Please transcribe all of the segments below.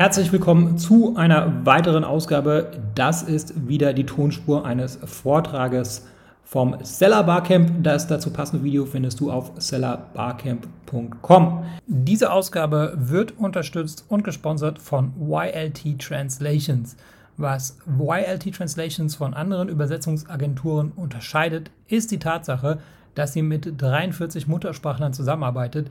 Herzlich willkommen zu einer weiteren Ausgabe. Das ist wieder die Tonspur eines Vortrages vom Seller Barcamp. Das dazu passende Video findest du auf sellerbarcamp.com. Diese Ausgabe wird unterstützt und gesponsert von YLT Translations. Was YLT Translations von anderen Übersetzungsagenturen unterscheidet, ist die Tatsache, dass sie mit 43 Muttersprachlern zusammenarbeitet,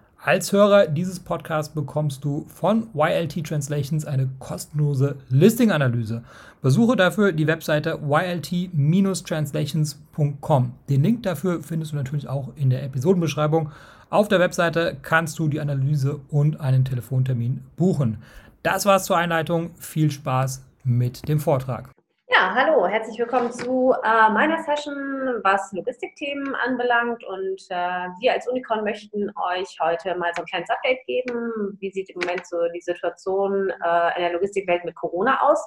Als Hörer dieses Podcasts bekommst du von YLT Translations eine kostenlose Listing-Analyse. Besuche dafür die Webseite ylt-translations.com. Den Link dafür findest du natürlich auch in der Episodenbeschreibung. Auf der Webseite kannst du die Analyse und einen Telefontermin buchen. Das war's zur Einleitung. Viel Spaß mit dem Vortrag. Hallo, herzlich willkommen zu äh, meiner Session, was Logistikthemen anbelangt. Und äh, wir als Unicorn möchten euch heute mal so ein kleines Update geben. Wie sieht im Moment so die Situation äh, in der Logistikwelt mit Corona aus?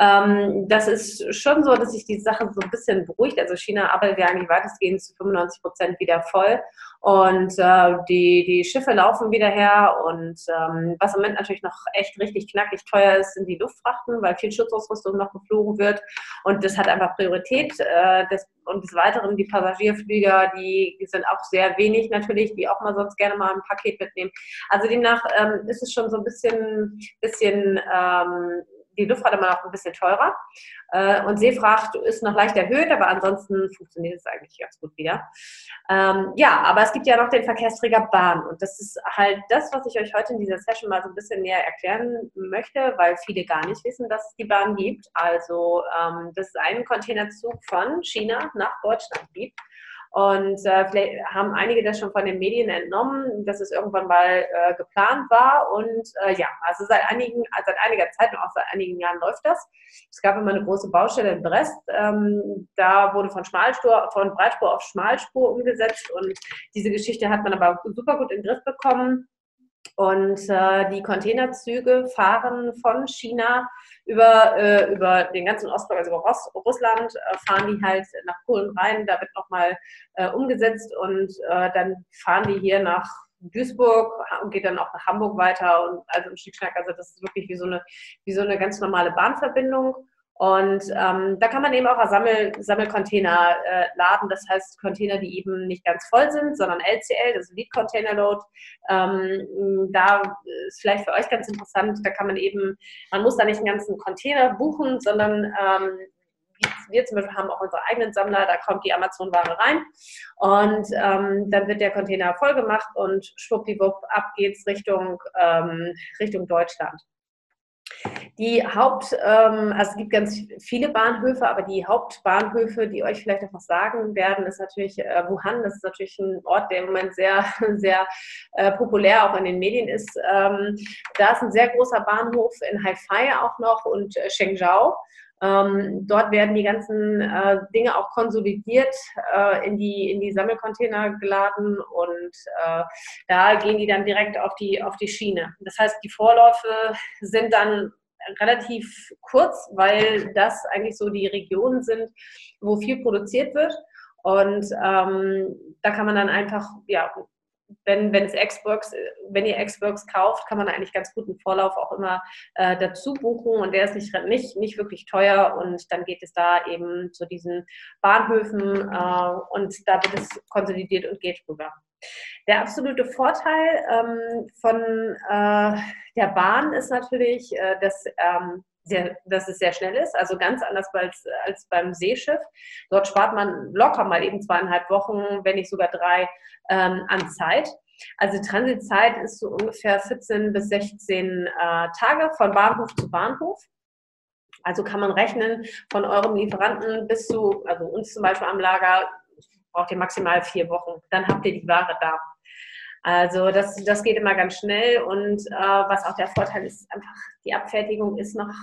Ähm, das ist schon so, dass sich die Sache so ein bisschen beruhigt. Also China arbeitet ja eigentlich weitestgehend zu 95 Prozent wieder voll. Und äh, die, die Schiffe laufen wieder her. Und ähm, was im Moment natürlich noch echt richtig knackig teuer ist, sind die Luftfrachten, weil viel Schutzausrüstung noch geflogen wird. Und das hat einfach Priorität. Äh, das, und des Weiteren die Passagierflieger, die, die sind auch sehr wenig natürlich, die auch mal sonst gerne mal ein Paket mitnehmen. Also demnach ähm, ist es schon so ein bisschen, bisschen ähm, die Luftfahrt immer noch ein bisschen teurer. Äh, und Seefracht ist noch leicht erhöht, aber ansonsten funktioniert es eigentlich ganz gut wieder. Ähm, ja, aber es gibt ja noch den Verkehrsträger Bahn. Und das ist halt das, was ich euch heute in dieser Session mal so ein bisschen näher erklären möchte, weil viele gar nicht wissen, dass es die Bahn gibt. Also, ähm, dass es einen Containerzug von China nach Deutschland gibt. Und äh, vielleicht haben einige das schon von den Medien entnommen, dass es irgendwann mal äh, geplant war. Und äh, ja, also seit, einigen, seit einiger Zeit und auch seit einigen Jahren läuft das. Es gab immer eine große Baustelle in Brest. Ähm, da wurde von Schmalspur, von Breitspur auf Schmalspur umgesetzt. Und diese Geschichte hat man aber super gut in den Griff bekommen. Und äh, die Containerzüge fahren von China über, äh, über den ganzen Ostblock, also über Russ Russland, äh, fahren die halt nach Polen rein. Da wird nochmal äh, umgesetzt und äh, dann fahren die hier nach Duisburg und geht dann auch nach Hamburg weiter und also im Schnickschnack. Also das ist wirklich wie so eine, wie so eine ganz normale Bahnverbindung. Und ähm, da kann man eben auch Sammel, Sammelcontainer äh, laden, das heißt Container, die eben nicht ganz voll sind, sondern LCL, das ist Lead Container Load. Ähm, da ist vielleicht für euch ganz interessant, da kann man eben, man muss da nicht einen ganzen Container buchen, sondern ähm, wir zum Beispiel haben auch unsere eigenen Sammler, da kommt die Amazon-Ware rein und ähm, dann wird der Container voll gemacht und schwuppdiwupp, ab geht's Richtung, ähm, Richtung Deutschland. Die Haupt, ähm, also es gibt ganz viele Bahnhöfe, aber die Hauptbahnhöfe, die euch vielleicht noch was sagen werden, ist natürlich äh, Wuhan. Das ist natürlich ein Ort, der im Moment sehr, sehr äh, populär auch in den Medien ist. Ähm, da ist ein sehr großer Bahnhof in Haifai auch noch und äh, Shenzhou. Ähm, dort werden die ganzen äh, Dinge auch konsolidiert äh, in, die, in die Sammelcontainer geladen und äh, da gehen die dann direkt auf die, auf die Schiene. Das heißt, die Vorläufe sind dann relativ kurz, weil das eigentlich so die Regionen sind, wo viel produziert wird. Und ähm, da kann man dann einfach ja, wenn, wenn es Xbox, wenn ihr Xbox kauft, kann man eigentlich ganz guten Vorlauf auch immer äh, dazu buchen und der ist nicht, nicht, nicht wirklich teuer und dann geht es da eben zu diesen Bahnhöfen äh, und da wird es konsolidiert und geht rüber. Der absolute Vorteil ähm, von äh, der Bahn ist natürlich, äh, dass ähm, sehr, dass es sehr schnell ist, also ganz anders als, als beim Seeschiff. Dort spart man locker mal eben zweieinhalb Wochen, wenn nicht sogar drei ähm, an Zeit. Also Transitzeit ist so ungefähr 14 bis 16 äh, Tage von Bahnhof zu Bahnhof. Also kann man rechnen, von eurem Lieferanten bis zu, also uns zum Beispiel am Lager, braucht ihr maximal vier Wochen. Dann habt ihr die Ware da. Also das, das geht immer ganz schnell und äh, was auch der Vorteil ist, einfach die Abfertigung ist noch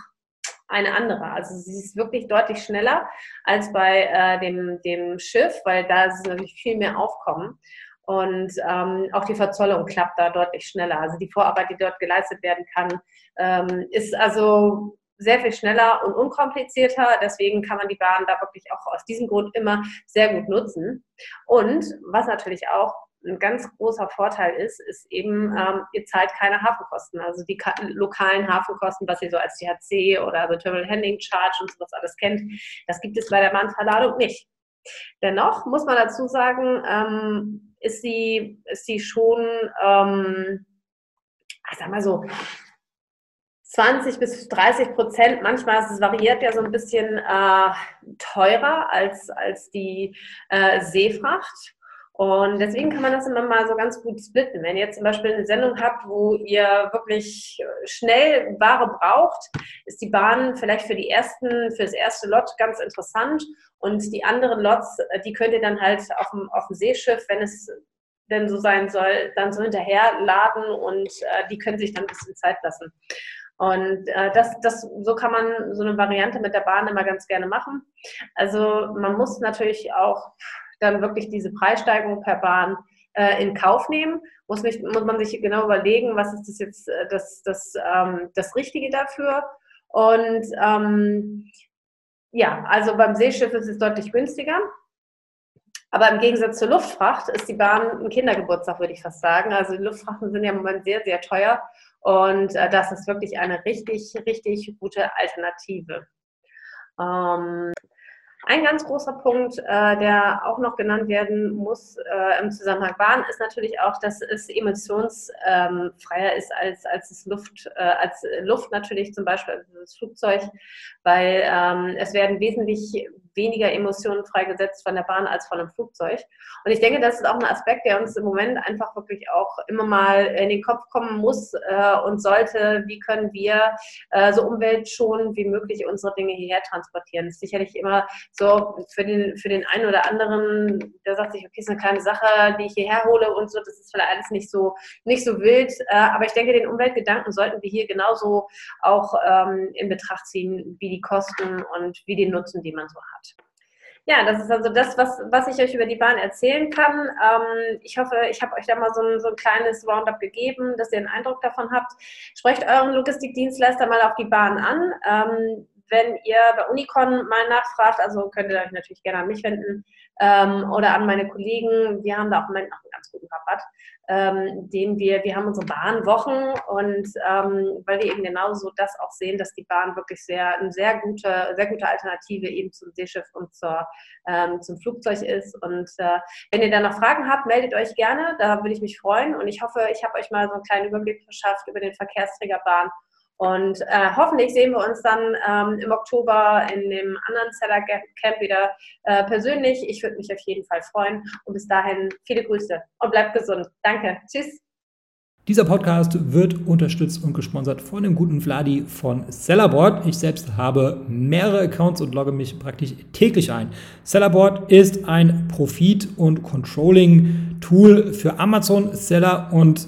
eine andere. Also sie ist wirklich deutlich schneller als bei äh, dem, dem Schiff, weil da ist natürlich viel mehr Aufkommen. Und ähm, auch die Verzollung klappt da deutlich schneller. Also die Vorarbeit, die dort geleistet werden kann, ähm, ist also sehr viel schneller und unkomplizierter. Deswegen kann man die Bahn da wirklich auch aus diesem Grund immer sehr gut nutzen. Und was natürlich auch ein ganz großer Vorteil ist, ist eben, ähm, ihr zahlt keine Hafenkosten. Also die lokalen Hafenkosten, was ihr so als THC oder the Terminal Handling Charge und sowas alles kennt, das gibt es bei der Bahnverladung nicht. Dennoch muss man dazu sagen, ähm, ist, sie, ist sie schon, ähm, ich sag mal so, 20 bis 30 Prozent, manchmal ist es variiert ja so ein bisschen äh, teurer als, als die äh, Seefracht. Und deswegen kann man das immer mal so ganz gut splitten. Wenn ihr zum Beispiel eine Sendung habt, wo ihr wirklich schnell Ware braucht, ist die Bahn vielleicht für die ersten, für das erste Lot ganz interessant. Und die anderen Lots, die könnt ihr dann halt auf dem, auf dem Seeschiff, wenn es denn so sein soll, dann so hinterher laden und äh, die können sich dann ein bisschen Zeit lassen. Und äh, das, das, so kann man so eine Variante mit der Bahn immer ganz gerne machen. Also man muss natürlich auch dann wirklich diese Preissteigerung per Bahn äh, in Kauf nehmen. Muss, mich, muss man sich genau überlegen, was ist das jetzt äh, das, das, ähm, das Richtige dafür. Und ähm, ja, also beim Seeschiff ist es deutlich günstiger. Aber im Gegensatz zur Luftfracht ist die Bahn ein Kindergeburtstag, würde ich fast sagen. Also die Luftfrachten sind ja im Moment sehr, sehr teuer. Und äh, das ist wirklich eine richtig, richtig gute Alternative. Ähm, ein ganz großer Punkt, äh, der auch noch genannt werden muss äh, im Zusammenhang Bahn, ist natürlich auch, dass es emissionsfreier ähm, ist als, als, das Luft, äh, als Luft natürlich zum Beispiel, also das Flugzeug, weil ähm, es werden wesentlich weniger Emissionen freigesetzt von der Bahn als von einem Flugzeug. Und ich denke, das ist auch ein Aspekt, der uns im Moment einfach wirklich auch immer mal in den Kopf kommen muss äh, und sollte. Wie können wir äh, so umweltschonend wie möglich unsere Dinge hierher transportieren? Das ist sicherlich immer so für den, für den einen oder anderen, der sagt sich, okay, ist eine kleine Sache, die ich hierher hole und so, das ist vielleicht alles nicht so, nicht so wild. Äh, aber ich denke, den Umweltgedanken sollten wir hier genauso auch ähm, in Betracht ziehen, wie die Kosten und wie den Nutzen, die man so hat. Ja, das ist also das, was, was ich euch über die Bahn erzählen kann. Ähm, ich hoffe, ich habe euch da mal so ein, so ein kleines Roundup gegeben, dass ihr einen Eindruck davon habt. Sprecht euren Logistikdienstleister mal auf die Bahn an. Ähm, wenn ihr bei Unicon mal nachfragt, also könnt ihr euch natürlich gerne an mich wenden ähm, oder an meine Kollegen. Wir haben da auch im Moment noch einen ganz guten Rabatt, ähm, den wir, wir haben unsere Bahnwochen und ähm, weil wir eben genauso das auch sehen, dass die Bahn wirklich sehr, eine sehr gute, sehr gute Alternative eben zum Seeschiff und zur, ähm, zum Flugzeug ist. Und äh, wenn ihr da noch Fragen habt, meldet euch gerne, da würde ich mich freuen und ich hoffe, ich habe euch mal so einen kleinen Überblick verschafft über den Verkehrsträger Bahn und äh, hoffentlich sehen wir uns dann ähm, im Oktober in dem anderen Seller Camp wieder äh, persönlich. Ich würde mich auf jeden Fall freuen. Und bis dahin viele Grüße und bleibt gesund. Danke. Tschüss. Dieser Podcast wird unterstützt und gesponsert von dem guten Vladi von Sellerboard. Ich selbst habe mehrere Accounts und logge mich praktisch täglich ein. Sellerboard ist ein Profit- und Controlling-Tool für Amazon-Seller und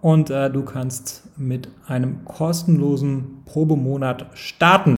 und äh, du kannst mit einem kostenlosen Probemonat starten.